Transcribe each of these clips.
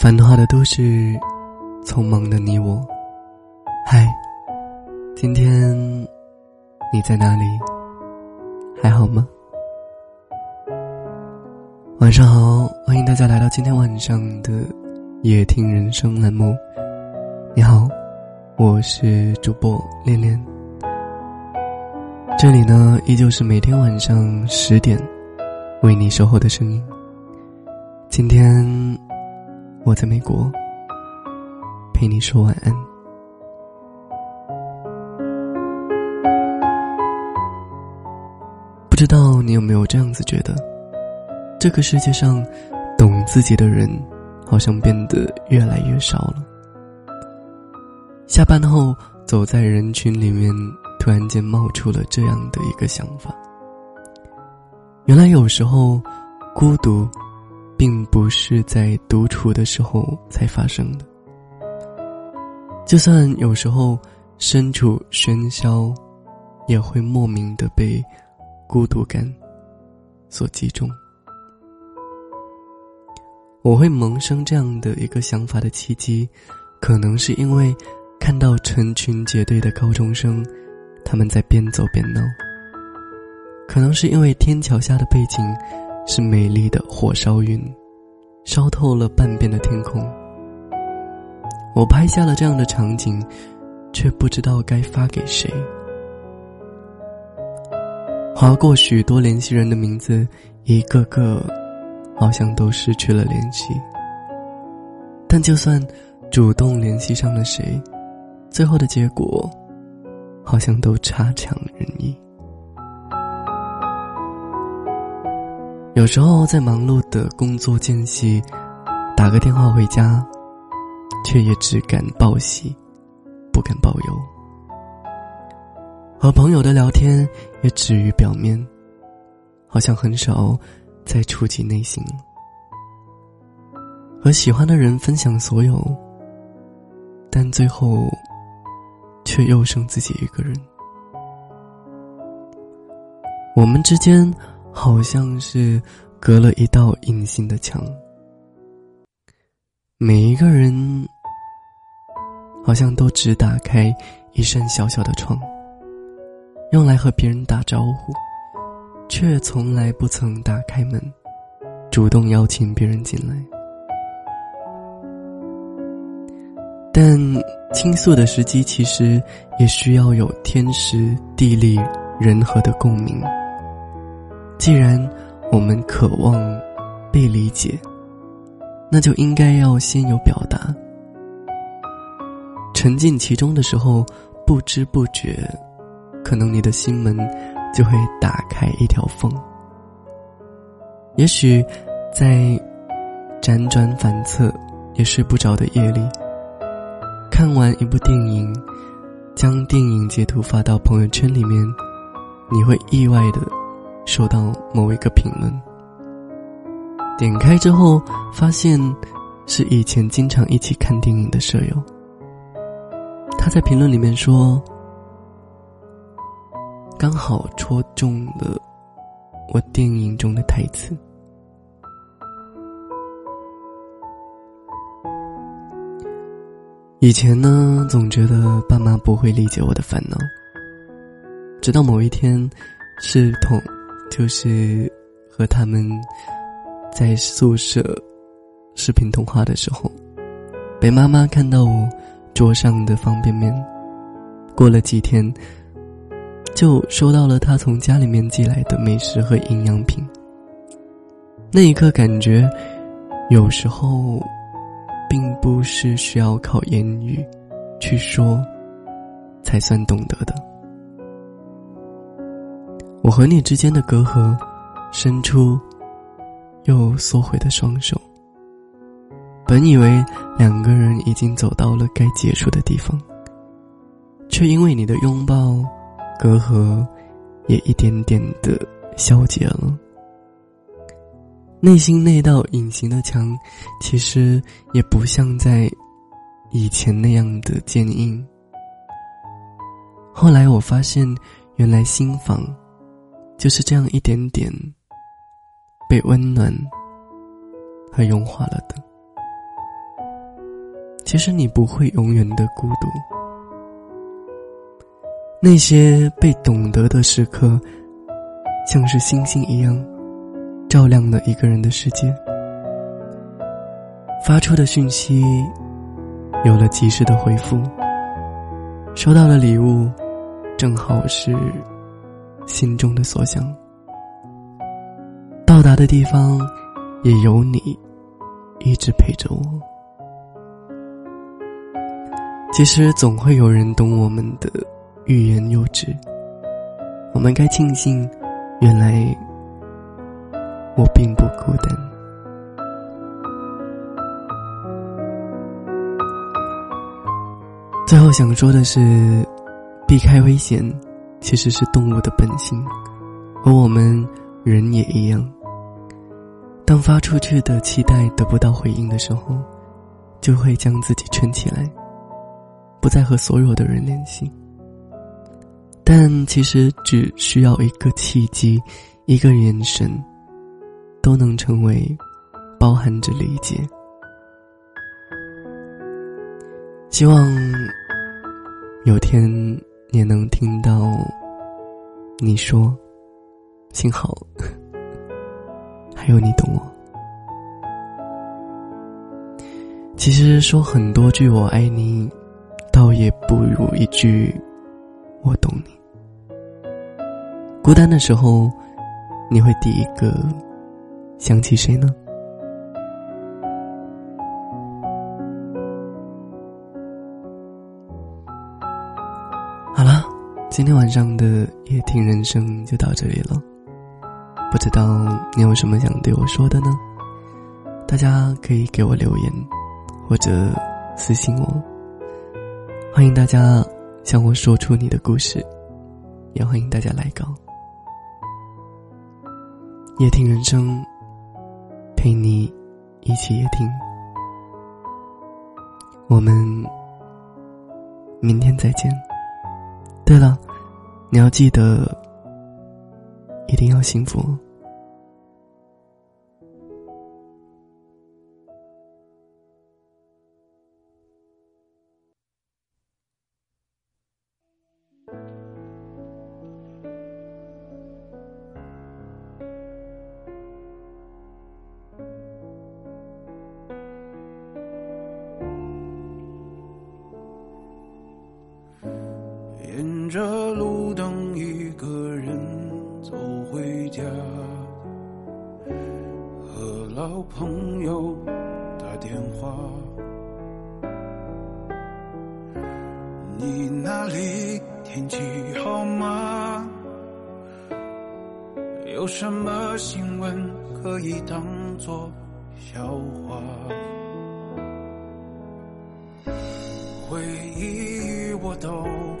繁华的都市，匆忙的你我。嗨，今天你在哪里？还好吗？晚上好，欢迎大家来到今天晚上的夜听人生栏目。你好，我是主播恋恋。这里呢，依旧是每天晚上十点为你守候的声音。今天我在美国，陪你说晚安。不知道你有没有这样子觉得？这个世界上，懂自己的人，好像变得越来越少了。下班后，走在人群里面。突然间冒出了这样的一个想法：原来有时候，孤独，并不是在独处的时候才发生的。就算有时候身处喧嚣，也会莫名的被孤独感所击中。我会萌生这样的一个想法的契机，可能是因为看到成群结队的高中生。他们在边走边闹，可能是因为天桥下的背景是美丽的火烧云，烧透了半边的天空。我拍下了这样的场景，却不知道该发给谁。划过许多联系人的名字，一个个好像都失去了联系。但就算主动联系上了谁，最后的结果。好像都差强人意。有时候在忙碌的工作间隙，打个电话回家，却也只敢报喜，不敢报忧。和朋友的聊天也止于表面，好像很少再触及内心。和喜欢的人分享所有，但最后。却又剩自己一个人。我们之间好像是隔了一道隐形的墙，每一个人好像都只打开一扇小小的窗，用来和别人打招呼，却从来不曾打开门，主动邀请别人进来。但。倾诉的时机，其实也需要有天时地利人和的共鸣。既然我们渴望被理解，那就应该要先有表达。沉浸其中的时候，不知不觉，可能你的心门就会打开一条缝。也许，在辗转反侧也睡不着的夜里。看完一部电影，将电影截图发到朋友圈里面，你会意外的收到某一个评论。点开之后，发现是以前经常一起看电影的舍友。他在评论里面说：“刚好戳中了我电影中的台词。”以前呢，总觉得爸妈不会理解我的烦恼。直到某一天，是同就是和他们在宿舍视频通话的时候，被妈妈看到我桌上的方便面。过了几天，就收到了他从家里面寄来的美食和营养品。那一刻，感觉有时候。并不是需要靠言语去说才算懂得的。我和你之间的隔阂，伸出又缩回的双手。本以为两个人已经走到了该结束的地方，却因为你的拥抱，隔阂也一点点的消解了。内心那道隐形的墙，其实也不像在以前那样的坚硬。后来我发现，原来心房就是这样一点点被温暖和融化了的。其实你不会永远的孤独。那些被懂得的时刻，像是星星一样，照亮了一个人的世界。发出的讯息，有了及时的回复；收到的礼物，正好是心中的所想。到达的地方，也有你，一直陪着我。其实总会有人懂我们的欲言又止，我们该庆幸，原来我并不孤单。最后想说的是，避开危险，其实是动物的本性，和我们人也一样。当发出去的期待得不到回应的时候，就会将自己圈起来。不再和所有的人联系，但其实只需要一个契机，一个眼神，都能成为包含着理解。希望有天也能听到你说：“幸好还有你懂我。”其实说很多句“我爱你”。倒也不如一句“我懂你”。孤单的时候，你会第一个想起谁呢？今天晚上的夜听人生就到这里了。不知道你有什么想对我说的呢？大家可以给我留言，或者私信我。欢迎大家向我说出你的故事，也欢迎大家来稿。夜听人生，陪你一起夜听。我们明天再见。对了，你要记得，一定要幸福。着路灯，一个人走回家，和老朋友打电话。你那里天气好吗？有什么新闻可以当作笑话？回忆我都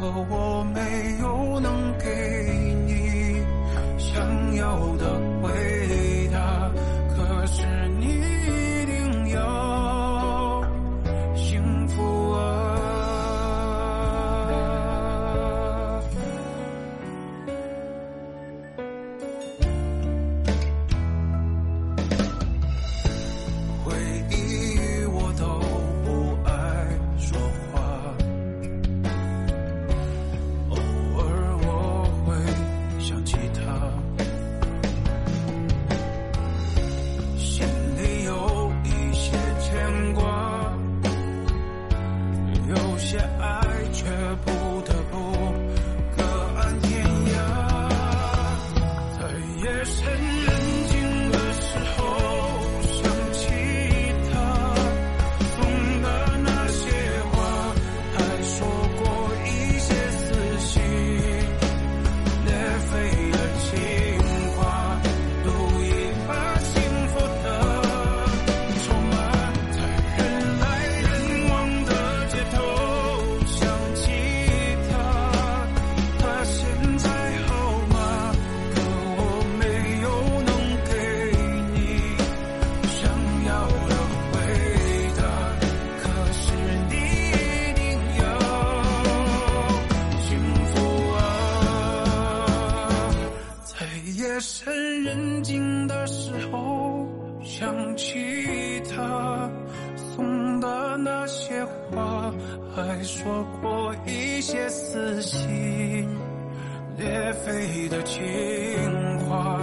我没有能给你想要的说过一些撕心裂肺的情话，